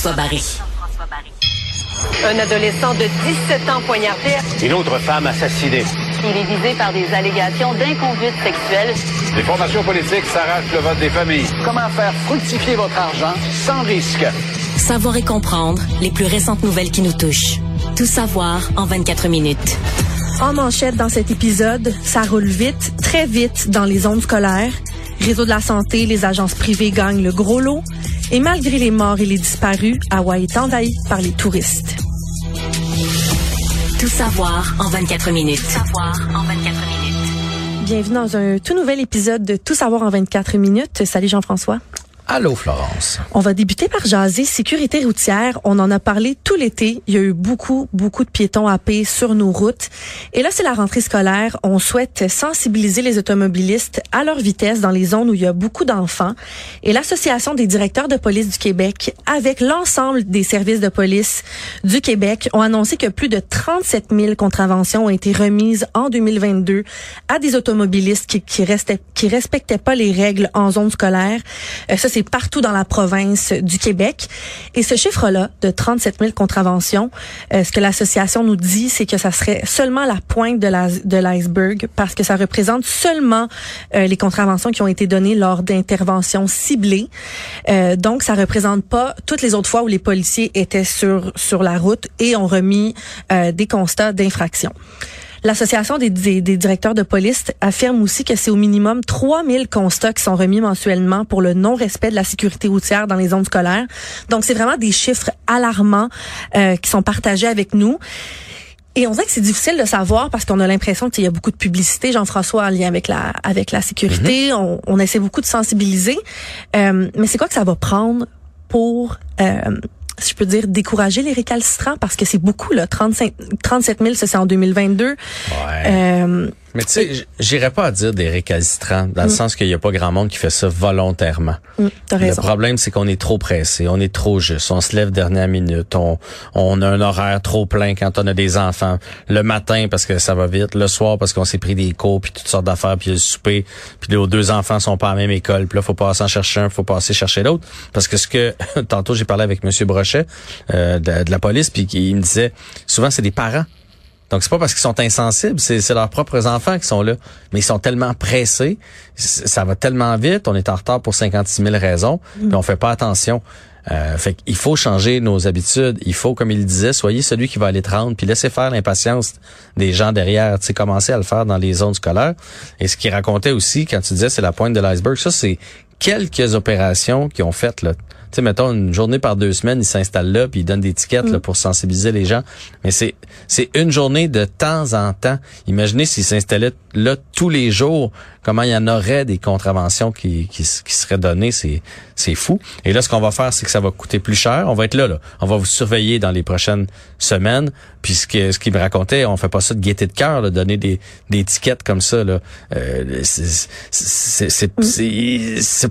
Jean-François Barry. Un adolescent de 17 ans poignardé. Une autre femme assassinée. Il est visé par des allégations d'inconduite sexuelle. Les formations politiques s'arrachent le vote des familles. Comment faire fructifier votre argent sans risque? Savoir et comprendre les plus récentes nouvelles qui nous touchent. Tout savoir en 24 minutes. En manchette dans cet épisode, ça roule vite, très vite dans les zones scolaires. Réseau de la santé, les agences privées gagnent le gros lot. Et malgré les morts et les disparus, Hawaï est envahi par les touristes. Tout savoir en 24 minutes. Tout savoir en 24 minutes. Bienvenue dans un tout nouvel épisode de Tout savoir en 24 minutes. Salut Jean-François. Allô, Florence. On va débuter par jaser sécurité routière. On en a parlé tout l'été. Il y a eu beaucoup, beaucoup de piétons happés sur nos routes. Et là, c'est la rentrée scolaire. On souhaite sensibiliser les automobilistes à leur vitesse dans les zones où il y a beaucoup d'enfants. Et l'Association des directeurs de police du Québec, avec l'ensemble des services de police du Québec, ont annoncé que plus de 37 000 contraventions ont été remises en 2022 à des automobilistes qui, qui, restaient, qui respectaient pas les règles en zone scolaire. Euh, ça, c'est partout dans la province du Québec. Et ce chiffre-là de 37 000 contraventions, euh, ce que l'association nous dit, c'est que ça serait seulement la pointe de la de l'iceberg parce que ça représente seulement euh, les contraventions qui ont été données lors d'interventions ciblées. Euh, donc, ça représente pas toutes les autres fois où les policiers étaient sur sur la route et ont remis des constats d'infraction. L'Association des, des, des, directeurs de police affirme aussi que c'est au minimum 3000 constats qui sont remis mensuellement pour le non-respect de la sécurité routière dans les zones scolaires. Donc, c'est vraiment des chiffres alarmants euh, qui sont partagés avec nous. Et on dirait que c'est difficile de savoir parce qu'on a l'impression qu'il y a beaucoup de publicité, Jean-François, en lien avec la avec la sécurité. on, on, essaie beaucoup de sensibiliser. Euh, mais c'est quoi que ça va prendre pour euh, si je peux dire, décourager les récalcitrants parce que c'est beaucoup, là. 35, 37 000, ça c'est en 2022. Ouais. Euh, mais tu sais, j'irais pas à dire des récalcitrants, dans le mm. sens qu'il y a pas grand monde qui fait ça volontairement. Mm, le problème, c'est qu'on est trop pressé, on est trop juste, on se lève dernière minute, on, on a un horaire trop plein quand on a des enfants. Le matin, parce que ça va vite, le soir, parce qu'on s'est pris des cours, puis toutes sortes d'affaires, puis le souper, puis les deux enfants sont pas à la même école, puis là, faut passer en chercher un, faut passer chercher l'autre. Parce que ce que, tantôt, j'ai parlé avec Monsieur Brochet euh, de, de, la police, puis il me disait, souvent, c'est des parents donc, c'est pas parce qu'ils sont insensibles, c'est leurs propres enfants qui sont là. Mais ils sont tellement pressés, ça va tellement vite, on est en retard pour 56 000 raisons, mm. puis on fait pas attention. Euh, fait qu'il faut changer nos habitudes. Il faut, comme il disait, soyez celui qui va aller te rendre, puis laissez faire l'impatience des gens derrière. Tu sais, commencer à le faire dans les zones scolaires. Et ce qu'il racontait aussi, quand tu disais c'est la pointe de l'iceberg, ça, c'est quelques opérations qui ont fait là sais, mettons, une journée par deux semaines, ils s'installent là, puis ils donnent des tickets là, mm. pour sensibiliser les gens. Mais c'est c'est une journée de temps en temps. Imaginez s'ils s'installaient là tous les jours, comment il y en aurait des contraventions qui, qui, qui seraient données, c'est c'est fou. Et là, ce qu'on va faire, c'est que ça va coûter plus cher. On va être là, là. On va vous surveiller dans les prochaines semaines. Puis ce qu'il ce me racontait, on fait pas ça de gaieté de cœur, donner des, des étiquettes comme ça. Là. Euh, c'est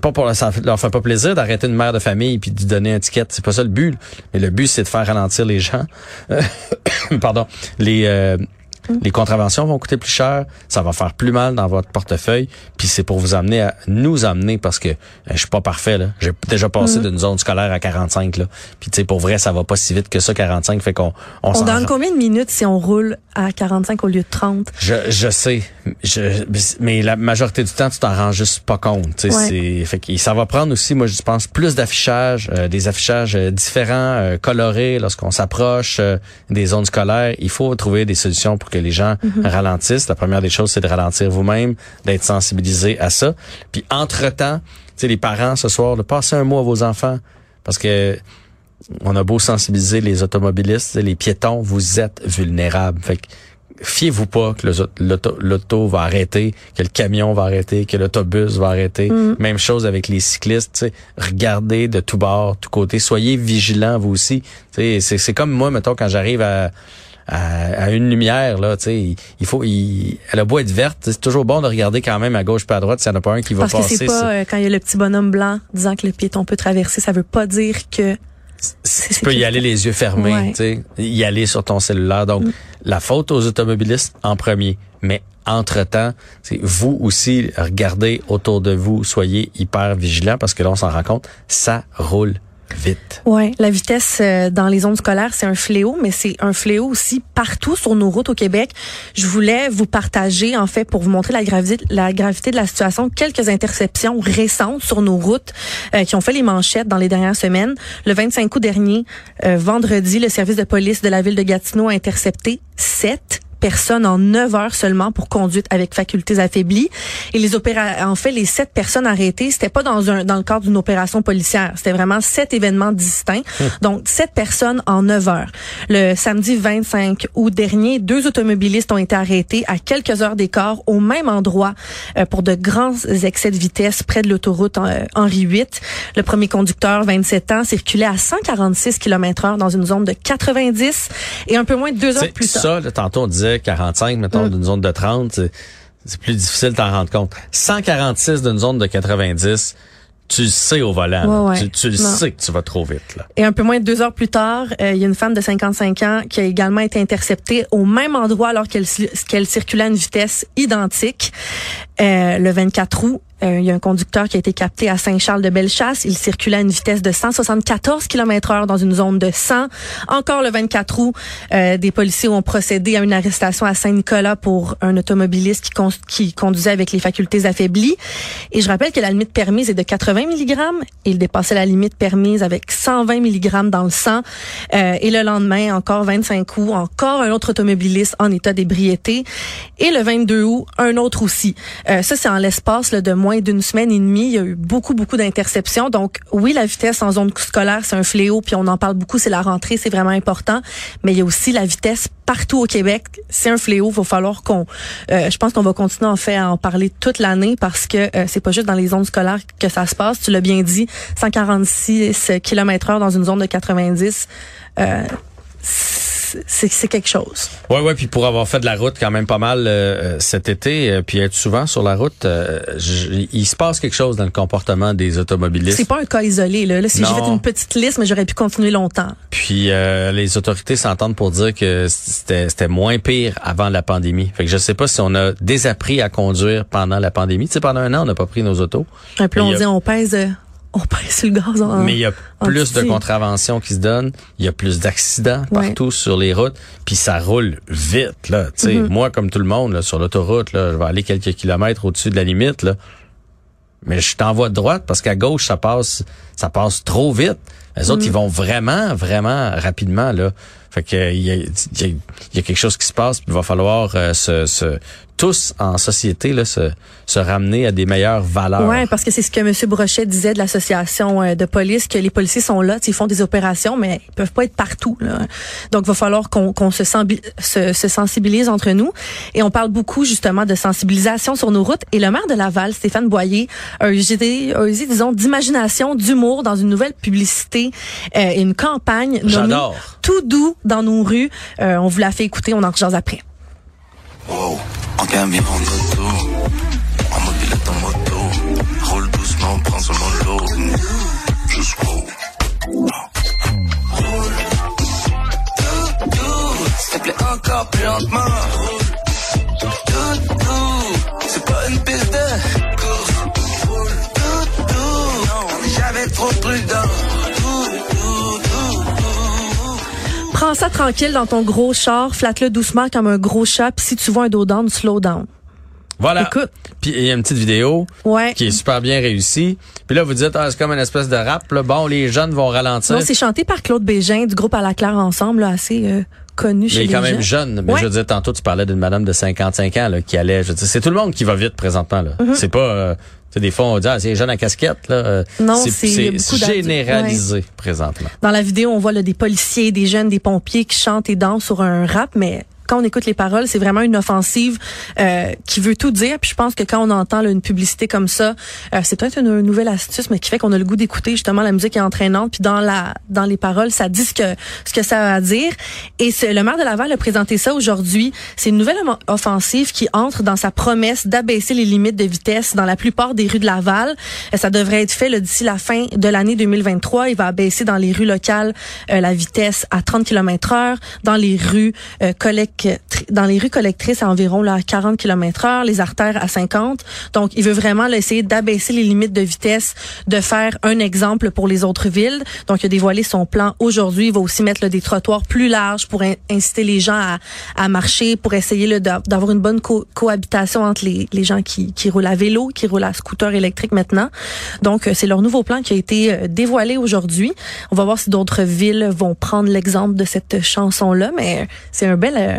pas pour leur fait pas plaisir d'arrêter une mère de famille puis de donner un ticket. C'est pas ça le but. Mais le but, c'est de faire ralentir les gens. Pardon. Les euh, les contraventions vont coûter plus cher, ça va faire plus mal dans votre portefeuille, puis c'est pour vous amener à nous amener parce que euh, je suis pas parfait là. J'ai déjà passé mm. d'une zone scolaire à 45 là. Puis tu sais pour vrai, ça va pas si vite que ça 45 fait qu'on on, on donne combien de minutes si on roule à 45 au lieu de 30 Je je sais, je, mais la majorité du temps tu t'en rends juste pas compte, tu sais c'est fait que ça va prendre aussi moi je pense plus d'affichage, euh, des affichages euh, différents, colorés lorsqu'on s'approche des zones scolaires, il faut trouver des solutions pour que les gens mhm. ralentissent. La première des choses, c'est de ralentir vous-même, d'être sensibilisé à ça. Puis entre-temps, tu sais, les parents ce soir, de passer un mot à vos enfants. Parce que on a beau sensibiliser les automobilistes, les piétons, vous êtes vulnérables. Fait que fiez-vous pas que l'auto va arrêter, que le camion va arrêter, que l'autobus va arrêter. Mhm. Même chose avec les cyclistes. Regardez de tous bords, tous côtés. Soyez vigilants vous aussi. C'est comme moi, mettons, quand j'arrive à à, une lumière là, tu sais, il faut il, elle a beau être verte, c'est toujours bon de regarder quand même à gauche pas à droite s'il n'y en a pas un qui va passer. Parce que c'est pas euh, quand il y a le petit bonhomme blanc disant que le piéton peut traverser, ça veut pas dire que tu peux y aller les yeux fermés, tu sais, y aller sur ton cellulaire. Donc, mm. la faute aux automobilistes en premier. Mais entre-temps, c'est vous aussi, regardez autour de vous, soyez hyper vigilants parce que là, on s'en rend compte, ça roule vite. Ouais, la vitesse euh, dans les zones scolaires, c'est un fléau, mais c'est un fléau aussi partout sur nos routes au Québec. Je voulais vous partager, en fait, pour vous montrer la gravité, la gravité de la situation, quelques interceptions récentes sur nos routes euh, qui ont fait les manchettes dans les dernières semaines. Le 25 août dernier, euh, vendredi, le service de police de la ville de Gatineau a intercepté sept personnes en 9 heures seulement pour conduite avec facultés affaiblies. Et les opéra en fait, les sept personnes arrêtées, c'était pas dans un dans le cadre d'une opération policière. C'était vraiment sept événements distincts. Hum. Donc, sept personnes en 9 heures. Le samedi 25 août dernier, deux automobilistes ont été arrêtés à quelques heures d'écart au même endroit euh, pour de grands excès de vitesse près de l'autoroute euh, Henri VIII. Le premier conducteur, 27 ans, circulait à 146 km heure dans une zone de 90 et un peu moins de deux heures plus tard. Ça, tantôt on disait 45, mettons, mm. d'une zone de 30, c'est plus difficile de t'en rendre compte. 146 d'une zone de 90, tu le sais au volant. Tu, le sais que tu vas trop vite. Là. Et un peu moins de deux heures plus tard, euh, il y a une femme de 55 ans qui a également été interceptée au même endroit alors qu'elle qu'elle circulait à une vitesse identique. Euh, le 24 août, euh, il y a un conducteur qui a été capté à Saint-Charles-de-Bellechasse. Il circulait à une vitesse de 174 km heure dans une zone de 100. Encore le 24 août, euh, des policiers ont procédé à une arrestation à Saint-Nicolas pour un automobiliste qui, qui conduisait avec les facultés affaiblies. Et je rappelle que la limite permise est de 80 mg. Il dépassait la limite permise avec 120 mg dans le sang. Euh, et le lendemain, encore 25 août, encore un autre automobiliste en état d'ébriété. Et le 22 août, un autre aussi. ça, c'est en l'espace de moins d'une semaine et demie, il y a eu beaucoup, beaucoup d'interceptions. Donc, oui, la vitesse en zone scolaire, c'est un fléau, puis on en parle beaucoup, c'est la rentrée, c'est vraiment important. Mais il y a aussi la vitesse partout au Québec. C'est un fléau. Il va falloir qu'on, euh, je pense qu'on va continuer en fait à en parler toute l'année parce que euh, c'est pas juste dans les zones scolaires que ça se passe. Tu l'as bien dit, 146 km heure dans une zone de 90. Euh, c'est quelque chose. Ouais, ouais. Puis pour avoir fait de la route quand même pas mal euh, euh, cet été, euh, puis être souvent sur la route, il se passe quelque chose dans le comportement des automobilistes. C'est pas un cas isolé là. là si j'ai fait une petite liste, mais j'aurais pu continuer longtemps. Puis les autorités s'entendent pour dire que c'était moins pire avant la pandémie. Fait que je sais pas si on a désappris à conduire pendant la pandémie. Tu sais, pendant un an, on n'a pas pris nos autos. Un peu, on dit on pèse on pèse sur le gaz. En, Mais il y a plus de contraventions qui se donnent, il y a plus d'accidents partout sur les routes, puis ça roule vite là. Tu sais, mm-hmm. moi comme tout le monde là, sur l'autoroute là, je vais aller quelques kilomètres au-dessus de la limite là. Mais je t'envoie de droite parce qu'à gauche ça passe, ça passe trop vite. Les autres ils mm-hmm. vont vraiment vraiment rapidement là. Fait que il y a, y a, quelque chose qui se passe, puis il va falloir euh, se, se, tous en société là, se, se ramener à des meilleures valeurs. Oui, parce que c'est ce que M. Brochet disait de l'association euh, de police, que les policiers sont là, ils font des opérations, mais ils peuvent pas être partout. Là. Donc, il va falloir qu'on se, se, se, sensibilise entre nous. Et on parle beaucoup justement de sensibilisation sur nos routes. Et le maire de Laval, Stéphane Boyer, a usé, a usé disons, d'imagination, d'humour dans une nouvelle publicité euh, une campagne nommée Tout doux dans nos rues. Euh, on vous l'a fait écouter, on en rejase après. Wow en camion en auto, en mobilette en moto, roule doucement, prends seulement l'eau, wow. Roule, tout doux, s'il te plaît encore plus lentement. Prends ça tranquille dans ton gros char, flatte-le doucement comme un gros chat, puis si tu vois un dos down, slow down. Voilà. Écoute. Puis il y a une petite vidéo ouais. qui est super bien réussie. Puis là, vous dites, ah, c'est comme une espèce de rap. Là. Bon, les jeunes vont ralentir. Non, c'est chanté par Claude Bégin du groupe À la Claire Ensemble, là, assez euh, connu mais chez il est quand même jeune. Mais je veux dire, tantôt, tu parlais d'une madame de 55 ans là, qui allait. Je c'est tout le monde qui va vite présentement. Là. Mm-hmm. C'est pas... Euh, des fois, on dit, ah, c'est jeune à casquette. Là. Non, c'est généralisé présentement. Dans la vidéo, on voit là, des policiers, des jeunes, des pompiers qui chantent et dansent sur un rap, mais quand on écoute les paroles, c'est vraiment une offensive euh, qui veut tout dire. Puis je pense que quand on entend une publicité comme ça, euh, c'est peut-être une, nouvelle astuce, mais qui fait qu'on a le goût d'écouter justement la musique est entraînante. Puis dans la dans les paroles, ça dit ce que ce que ça a dire. Et le maire de Laval a présenté ça aujourd'hui. C'est une nouvelle offensive qui entre dans sa promesse d'abaisser les limites de vitesse dans la plupart des rues de Laval. Euh, ça devrait être fait d'ici la fin de l'année 2023. Il va abaisser dans les rues locales la vitesse à 30 km heure, dans les rues collectées dans les rues collectrices à environ là, 40 km heure, les artères à 50. Donc, il veut vraiment là, essayer d'abaisser les limites de vitesse, de faire un exemple pour les autres villes. Donc, il a dévoilé son plan aujourd'hui. Il va aussi mettre là, des trottoirs plus larges pour inciter les gens à, à marcher, pour essayer d'avoir une bonne cohabitation entre les, gens qui, qui roulent à vélo, qui roulent à scooter électrique maintenant. Donc, euh, c'est leur nouveau plan qui a été euh, dévoilé aujourd'hui. On va voir si d'autres villes vont prendre l'exemple de cette chanson-là, mais c'est un bel, euh,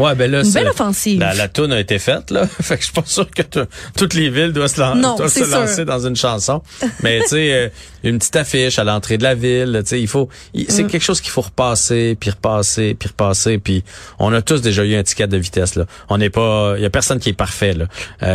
ouais, ben là, une belle offensive. La, la toune a été faite, là. fait que je suis pas sûr que toutes les villes doivent se, se lancer dans une chanson. mais tu sais, une petite affiche à l'entrée de la ville, tu sais, il faut, c'est mm. quelque chose qu'il faut repasser, puis repasser, puis repasser, puis on a tous déjà eu un ticket de vitesse, là. On n'est pas, il y a personne qui est parfait, là.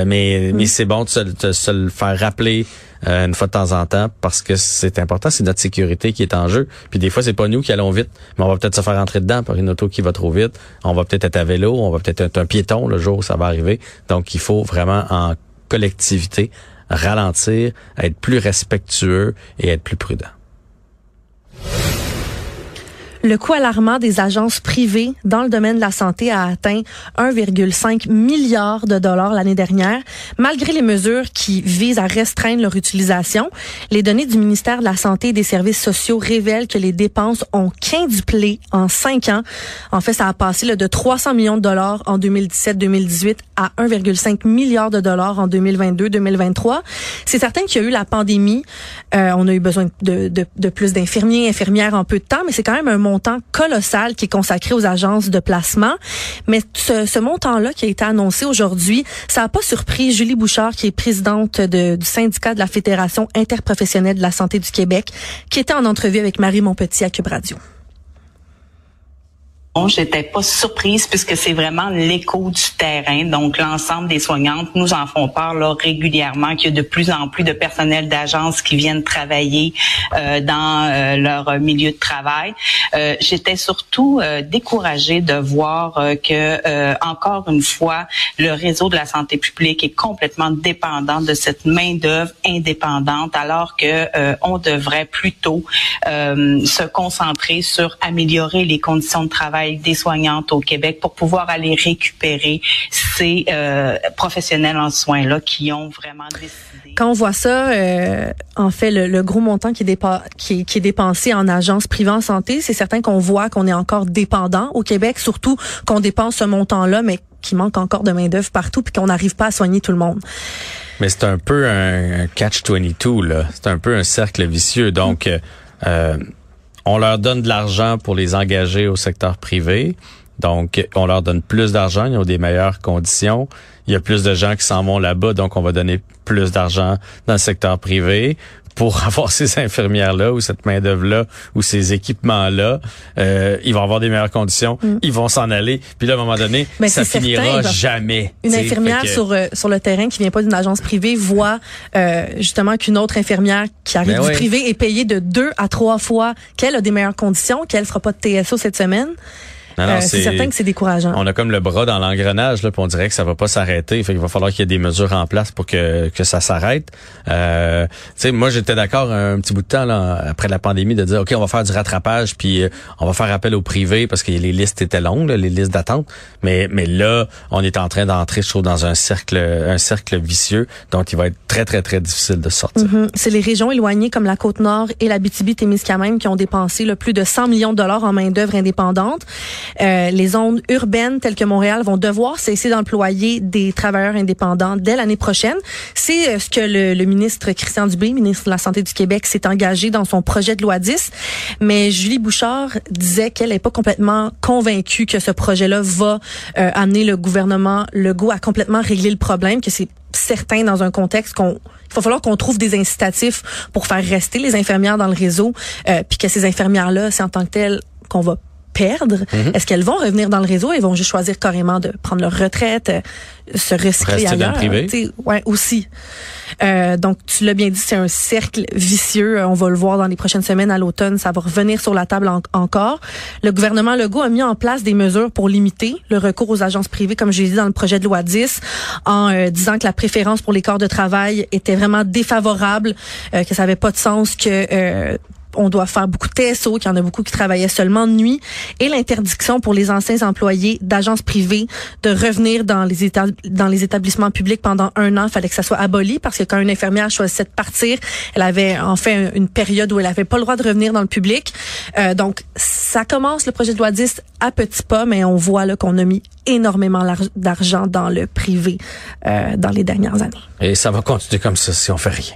mais, mais mm. c'est bon de se, de se le faire rappeler euh, une fois de temps en temps parce que c'est important, c'est notre sécurité qui est en jeu. Puis des fois, c'est pas nous qui allons vite, mais on va peut-être se faire entrer dedans par une auto qui va trop vite. On va peut-être être à on va peut-être être un piéton le jour où ça va arriver. Donc, il faut vraiment en collectivité ralentir, être plus respectueux et être plus prudent. Le coût alarmant des agences privées dans le domaine de la santé a atteint 1,5 milliard de dollars l'année dernière, malgré les mesures qui visent à restreindre leur utilisation. Les données du ministère de la Santé et des Services sociaux révèlent que les dépenses ont quintuplé en cinq ans. En fait, ça a passé de 300 millions de dollars en 2017-2018 à 1,5 milliard de dollars en 2022-2023. C'est certain qu'il y a eu la pandémie. Euh, on a eu besoin de, de, de plus d'infirmiers, infirmières en peu de temps, mais c'est quand même un montant colossal qui est consacré aux agences de placement. Mais ce, ce montant-là qui a été annoncé aujourd'hui, ça n'a pas surpris Julie Bouchard, qui est présidente de, du syndicat de la Fédération interprofessionnelle de la santé du Québec, qui était en entrevue avec Marie Montpetit à Cube Radio. J'étais pas surprise puisque c'est vraiment l'écho du terrain. Donc, l'ensemble des soignantes nous en font part là, régulièrement qu'il y a de plus en plus de personnel d'agence qui viennent travailler euh, dans euh, leur milieu de travail. Euh, J'étais surtout euh, découragée de voir euh, que, encore une fois, le réseau de la santé publique est complètement dépendant de cette main-d'œuvre indépendante, alors que on devrait plutôt se concentrer sur améliorer les conditions de travail des soignantes au Québec pour pouvoir aller récupérer ces euh, professionnels en soins là qui ont vraiment décidé. Quand on voit ça, euh, en fait, le, gros montant qui est, qui, qui est dépensé en agence privée en santé, c'est certain qu'on voit qu'on est encore dépendant au Québec, surtout qu'on dépense ce montant-là, mais qu'il manque encore de main d'œuvre partout, puis qu'on n'arrive pas à soigner tout le monde. Mais c'est un peu un, catch 22 là. C'est un peu un cercle vicieux. Donc, euh, on leur donne de l'argent pour les engager au secteur privé. Donc, on leur donne plus d'argent, ils ont des meilleures conditions. Il y a plus de gens qui s'en vont là-bas, donc on va donner plus d'argent dans le secteur privé pour avoir ces infirmières-là ou cette main-d'œuvre-là ou ces équipements-là. Euh, ils vont avoir des meilleures conditions, mm. ils vont s'en aller. Puis là, à un moment donné, ben, ça finira jamais. Une infirmière sur, euh, sur le terrain qui vient pas d'une agence privée voit euh, justement qu'une autre infirmière qui arrive ben du privé est payée de deux à trois fois qu'elle a des meilleures conditions, qu'elle fera pas de TSO cette semaine. Euh, c'est certain que c'est décourageant. On a comme le bras dans l'engrenage, là, puis on dirait que ça va pas s'arrêter. Fait qu'il va falloir qu'il y ait des mesures en place pour que, que ça s'arrête. Euh, moi, j'étais d'accord un petit bout de temps là, après la pandémie de dire, OK, on va faire du rattrapage, puis euh, on va faire appel au privé parce que les listes étaient longues, les listes d'attente. Mais, mais là, on est en train d'entrer, je trouve, dans un cercle, un cercle vicieux, donc il va être très, très, très difficile de sortir. Mm-hmm. C'est les régions éloignées comme la Côte-Nord et la BTB-Témiscamingue qui ont dépensé le plus de 100 millions de dollars en main-d'œuvre indépendante. Euh, les zones urbaines telles que Montréal vont devoir cesser d'employer des travailleurs indépendants dès l'année prochaine. C'est euh, ce que le, ministre Christian Dubé, ministre de la Santé du Québec, s'est engagé dans son projet de loi 10. Mais Julie Bouchard disait qu'elle n'est pas complètement convaincue que ce projet-là va euh, amener le gouvernement Legault à complètement régler le problème, que c'est certain dans un contexte qu'on il va falloir qu'on trouve des incitatifs pour faire rester les infirmières dans le réseau, puis que ces infirmières-là, c'est en tant que telles qu'on va perdre? Mhm. Est-ce qu'elles vont revenir dans le réseau? Elles vont juste choisir carrément de prendre leur retraite, euh, se recycler ailleurs. Dans le privé? Ouais, aussi. Euh, donc, tu l'as bien dit, c'est un cercle vicieux. On va le voir dans les prochaines semaines à l'automne. Ça va revenir sur la table encore. Le gouvernement Legault a mis en place des mesures pour limiter le recours aux agences privées, comme je l'ai dit dans le projet de loi 10, en euh, disant que la préférence pour les corps de travail était vraiment défavorable, que ça n'avait pas de sens que on doit faire beaucoup de TSO, qu'il y en a beaucoup qui travaillaient seulement de nuit, et l'interdiction pour les anciens employés d'agences privées de revenir dans les, établissements publics pendant un an. Il fallait que ça soit aboli parce que quand une infirmière choisissait de partir, elle avait en fait une période où elle avait pas le droit de revenir dans le public. Euh, donc, ça commence le projet de loi 10 à petits pas, mais on voit qu'on a mis énormément d'argent dans le privé euh, dans les dernières années. Et ça va continuer comme ça si on fait rien.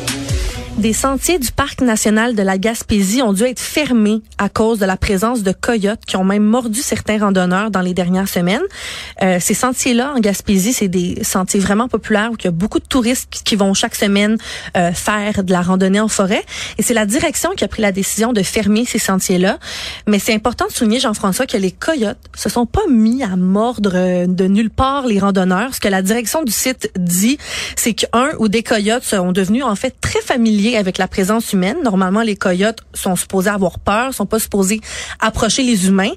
Des sentiers du parc national de la Gaspésie ont dû être fermés à cause de la présence de coyotes qui ont même mordu certains randonneurs dans les dernières semaines. Euh, ces sentiers-là en Gaspésie, c'est des sentiers vraiment populaires où il y a beaucoup de touristes qui vont chaque semaine euh, faire de la randonnée en forêt. Et c'est la direction qui a pris la décision de fermer ces sentiers-là. Mais c'est important de souligner, Jean-François, que les coyotes se sont pas mis à mordre euh, de nulle part les randonneurs. Ce que la direction du site dit, c'est qu'un ou des coyotes sont devenus en fait très familiers avec la présence humaine. Normalement, les coyotes sont supposés avoir peur, sont pas supposés approcher les humains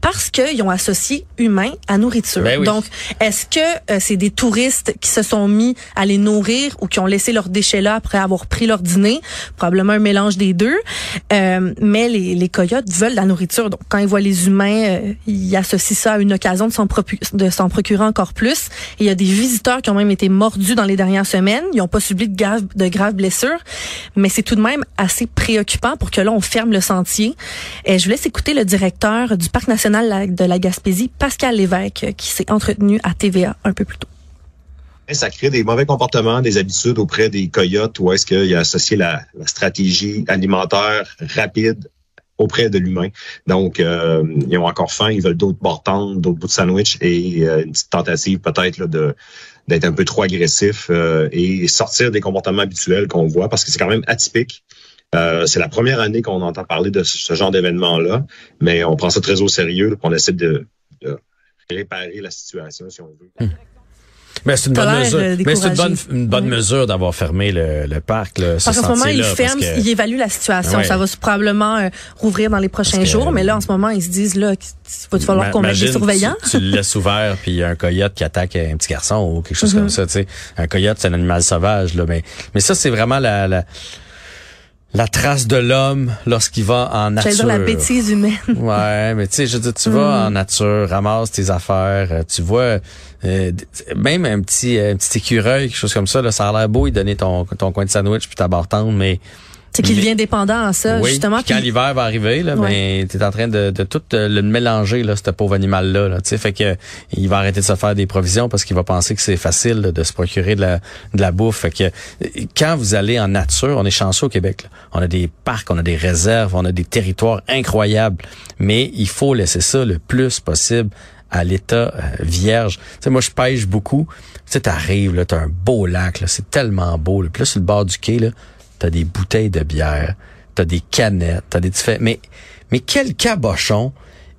parce qu'ils ont associé humain à nourriture. Ben Donc, est-ce que euh, c'est des touristes qui se sont mis à les nourrir ou qui ont laissé leurs déchets là après avoir pris leur dîner? Probablement un mélange des deux. Euh, mais les, les, coyotes veulent la nourriture. Donc, quand ils voient les humains, euh, ils associent ça à une occasion de s'en, de s'en procurer encore plus. Et il y a des visiteurs qui ont même été mordus dans les dernières semaines. Ils n'ont pas subi de, de graves blessures mais c'est tout de même assez préoccupant pour que là, on ferme le sentier. Et je vous laisse écouter le directeur du Parc national de la Gaspésie, Pascal Lévesque, qui s'est entretenu à TVA un peu plus tôt. Ça crée des mauvais comportements, des habitudes auprès des coyotes où est-ce qu'il a associé la, stratégie alimentaire rapide auprès de l'humain. Donc, euh, ils ont encore faim, ils veulent d'autres bords d'autres bouts de sandwich et euh, une petite tentative peut-être de d'être un peu trop agressif euh, et sortir des comportements habituels qu'on voit parce que c'est quand même atypique. Euh, c'est la première année qu'on entend parler de ce genre d'événement-là, mais on prend ça très au sérieux, on essaie de, de réparer la situation si on veut. Hmm. Mais c'est une bonne mesure. Mais c'est une bonne, une bonne mesure d'avoir fermé le, le parc. Là, parce qu'en ce moment, il ferme, il évalue la situation. Ça va probablement euh, rouvrir dans les prochains jours. Mais là, en ce moment, ils se disent là, il va falloir qu'on mette des surveillants. Tu, tu le laisses ouvert, puis il y a un coyote qui attaque un petit garçon ou quelque chose mm-hmm. comme ça. Tu sais, un coyote, c'est un animal sauvage. Là, mais mais ça, c'est vraiment la, la la trace de l'homme lorsqu'il va en nature. dire la bêtise humaine. ouais, mais tu sais, je dis, tu vas en nature, ramasse tes affaires, euh, tu vois, euh, même un petit, un petit écureuil, quelque chose comme ça, là, ça a l'air beau, il donnait ton, ton coin de sandwich puis ta barre mais c'est qu'il devient dépendant à ça, oui, justement. Puis quand l'hiver va arriver, là, ben, t'es en train de, de tout euh, le mélanger, là, ce pauvre animal-là. Là, fait que il va arrêter de se faire des provisions parce qu'il va penser que c'est facile de se procurer de la, de la bouffe. Fait que quand vous allez en nature, on est chanceux au Québec. On a des parcs, on a des réserves, on a des territoires incroyables. Mais il faut laisser ça le plus possible à l'état euh, vierge. Tu sais, moi, je pêche beaucoup. Tu sais, t'arrives, là, t'as un beau lac, là, c'est tellement beau. Là. Puis là, sur le bord du quai, là, t'as des bouteilles de bière, t'as des canettes, t'as des différents... Mais, mais quel cabochon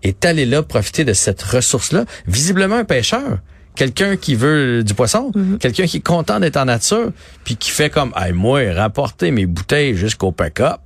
est allé là profiter de cette ressource-là? Visiblement un pêcheur. Quelqu'un qui veut du poisson, mm-hmm. quelqu'un qui est content d'être en nature, puis qui fait comme, hey, moi, rapporter mes bouteilles jusqu'au pick-up,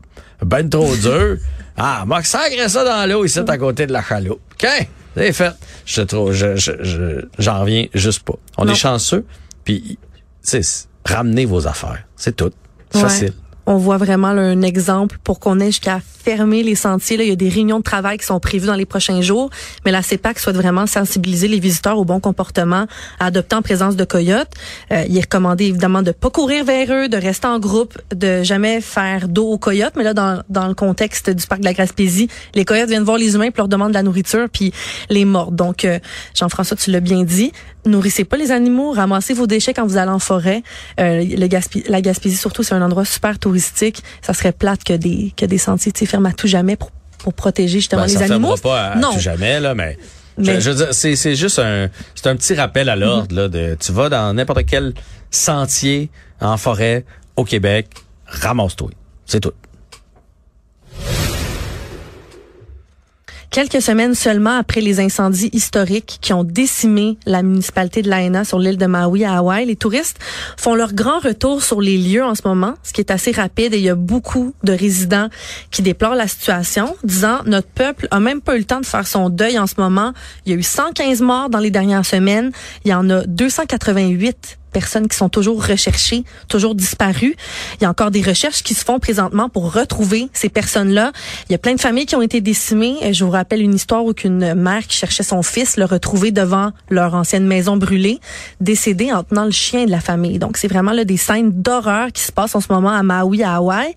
ben trop dur. ah, moi, sacré ça dans l'eau ici, à côté de la chaloupe. OK? C'est fait. Je trouve, je, je, j'en reviens juste pas. On est chanceux, puis, c'est ramenez vos affaires. C'est tout. Facile on voit vraiment un exemple pour qu'on ait jusqu'à fermer les sentiers. Là, il y a des réunions de travail qui sont prévues dans les prochains jours, mais la CEPAC souhaite vraiment sensibiliser les visiteurs au bon comportement, à adopter en présence de coyotes. Euh, il est recommandé évidemment de pas courir vers eux, de rester en groupe, de jamais faire dos aux coyotes. Mais là, dans, dans le contexte du parc de la Gaspésie, les coyotes viennent voir les humains, puis leur demandent de la nourriture, puis les mordent. Donc, euh, Jean-François, tu l'as bien dit, nourrissez pas les animaux, ramassez vos déchets quand vous allez en forêt. Euh, le la Gaspésie, surtout, c'est un endroit super touristique. Ça serait plate que des que des sentiers ferment à tout jamais pour, pour protéger justement ben, les ça animaux. pas à, tout jamais là, mais. Je, je, veux dire, c'est, c'est juste un, c'est un petit rappel à l'ordre là. De, tu vas dans n'importe quel sentier en forêt au Québec, ramasse-toi. C'est tout. Quelques semaines seulement après les incendies historiques qui ont décimé la municipalité de Laena sur l'île de Maui à Hawaï, les touristes font leur grand retour sur les lieux en ce moment, ce qui est assez rapide et il y a beaucoup de résidents qui déplorent la situation, disant notre peuple a même pas eu le temps de faire son deuil en ce moment. Il y a eu 115 morts dans les dernières semaines. Il y en a 288 personnes qui sont toujours recherchées, toujours disparues. Il y a encore des recherches qui se font présentement pour retrouver ces personnes-là. Il y a plein de familles qui ont été décimées. Je vous rappelle une histoire où une mère qui cherchait son fils le retrouvait devant leur ancienne maison brûlée, décédé en tenant le chien de la famille. Donc c'est vraiment là des scènes d'horreur qui se passent en ce moment à Maui, à Hawaï.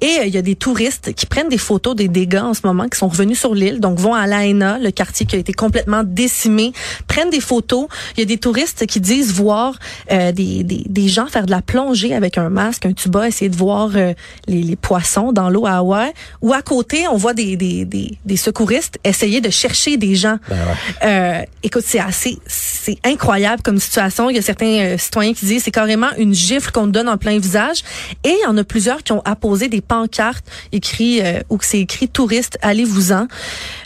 Et euh, il y a des touristes qui prennent des photos des dégâts en ce moment, qui sont revenus sur l'île, donc vont à Laena, le quartier qui a été complètement décimé, prennent des photos. Il y a des touristes qui disent voir euh, des, des, des, gens faire de la plongée avec un masque, un tuba, essayer de voir euh, les, les, poissons dans l'eau à Hawaï. Ou à côté, on voit des, des, des, des secouristes essayer de chercher des gens. Ben ouais. écoute, c'est assez, c'est incroyable comme situation. Il y a certains citoyens qui disent c'est carrément une gifle qu'on te donne en plein visage. Et il y en a plusieurs qui ont apposé des pancarte écrit euh, ou que c'est écrit touriste, allez-vous-en.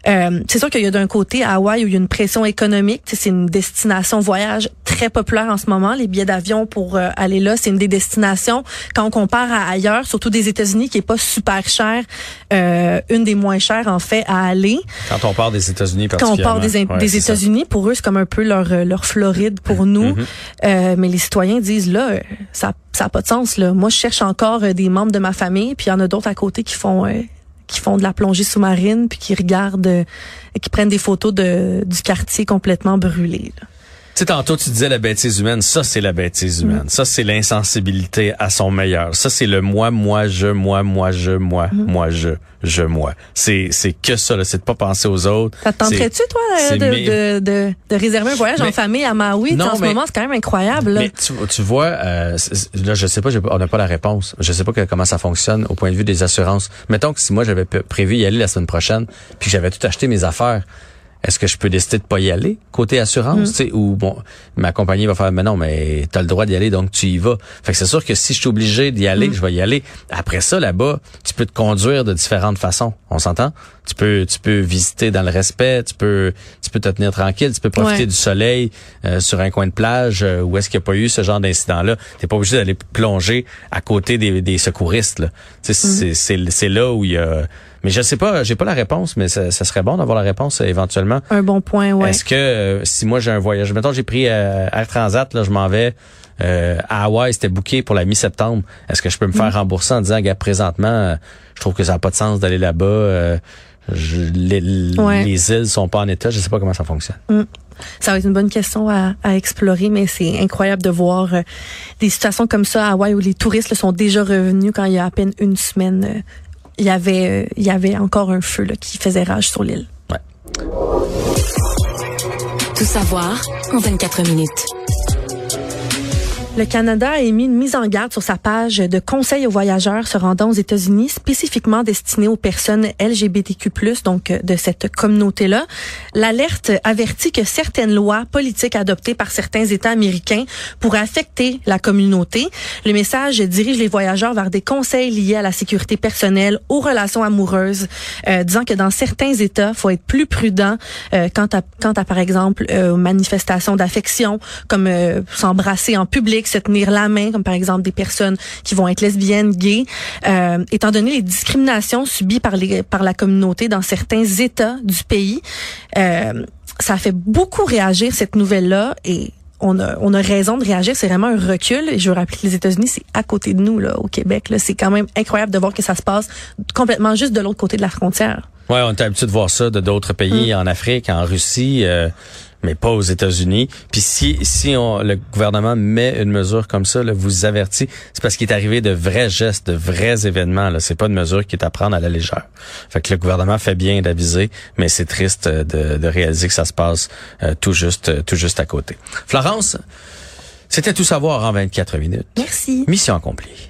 Euh, c'est sûr qu'il y a d'un côté à Hawaï où il y a une pression économique, c'est une destination voyage très populaire en ce moment. Les billets d'avion pour euh, aller là, c'est une des destinations quand on compare à ailleurs, surtout des États-Unis qui est pas super cher, euh, une des moins chères en fait à aller. Quand on parle des États-Unis, quand on parle des, des États-Unis, pour eux c'est comme un peu leur leur Floride pour nous. Mm-hmm. mais les citoyens disent là, ça ça a pas de sens là. Moi je cherche encore des membres de ma famille, puis il y en a d'autres à côté qui font qui font de la plongée sous-marine puis qui regardent, euh, qui prennent des photos de, du quartier complètement brûlé. Là. Tu sais, tantôt, tu disais la bêtise humaine. Ça, c'est la bêtise humaine. Mm. Ça, c'est l'insensibilité à son meilleur. Ça, c'est le moi, moi, je, moi, moi, je, moi, mm. moi, je, je, moi. C'est, c'est que ça, là. C'est de pas penser aux autres. Ça tenterais-tu, toi, de, de, de, de, réserver un voyage en famille à Maui? Non, en ce moment, c'est quand même incroyable, là. Mais tu, tu vois, euh, là, je sais pas, on n'a pas la réponse. Je sais pas comment ça fonctionne au point de vue des assurances. Mettons que si moi, j'avais prévu y aller la semaine prochaine, puis j'avais tout acheté mes affaires, est-ce que je peux décider de pas y aller côté assurance, mm. tu sais, ou bon, ma compagnie va faire, mais non, mais t'as le droit d'y aller, donc tu y vas. Fait que c'est sûr que si je suis obligé d'y aller, mm. je vais y aller. Après ça, là-bas, tu peux te conduire de différentes façons. On s'entend? Tu peux, tu peux visiter dans le respect, tu peux, tu peux te tenir tranquille, tu peux profiter du soleil euh, sur un coin de plage euh, où est-ce qu'il n'y a pas eu ce genre d'incident-là. T'es pas obligé d'aller plonger à côté des, des secouristes. Là. Mm. C'est, c'est là où il y a mais je sais pas, j'ai pas la réponse, mais ça, serait bon d'avoir la réponse euh, éventuellement. Un bon point, ouais. Est-ce que euh, si moi j'ai un voyage, mettons j'ai pris euh, Air Transat, là je m'en vais à Hawaï, c'était booké pour la mi-septembre. Est-ce que je peux me faire mm. rembourser en disant, gars, présentement, je trouve que ça n'a pas de sens d'aller là-bas. les, les, îles sont pas en état. Je sais pas comment ça fonctionne. Mm. Ça va être une bonne question à, à explorer, mais c'est incroyable de voir des situations comme ça à Hawaï où les touristes sont déjà revenus quand il y a à peine une semaine il y avait, euh, il y avait encore un feu là, qui faisait rage sur l'île. Ouais. Tout savoir en 24 minutes. Le Canada a émis une mise en garde sur sa page de conseil aux voyageurs se rendant aux États-Unis, spécifiquement destinée aux personnes LGBTQ+, donc euh, de cette communauté-là. L'alerte avertit que certaines lois politiques adoptées par certains États américains pourraient affecter la communauté. Le message dirige les voyageurs vers des conseils liés à la sécurité personnelle, aux relations amoureuses, euh, disant que dans certains États, faut être plus prudent euh, quant à quant à par exemple aux manifestations d'affection, comme s'embrasser en public se tenir la main, comme par exemple des personnes qui vont être lesbiennes, gays, euh, étant donné les discriminations subies par, les, par la communauté dans certains États du pays. Euh, ça fait beaucoup réagir cette nouvelle-là et on a, on a raison de réagir. C'est vraiment un recul. Et je veux rappeler que les États-Unis, c'est à côté de nous, là, au Québec. Là, c'est quand même incroyable de voir que ça se passe complètement juste de l'autre côté de la frontière. Ouais, on est habitué de voir ça de d'autres pays, mm. en Afrique, en Russie. Euh, mais pas aux États-Unis. Puis si si on, le gouvernement met une mesure comme ça, là, vous avertit, c'est parce qu'il est arrivé de vrais gestes, de vrais événements. Là, c'est pas une mesure qui est à prendre à la légère. Fait que le gouvernement fait bien d'aviser, mais c'est triste de, de, réaliser que ça se passe euh, tout juste tout juste à côté. Florence, c'était tout savoir en 24 minutes. Merci. Mission accomplie.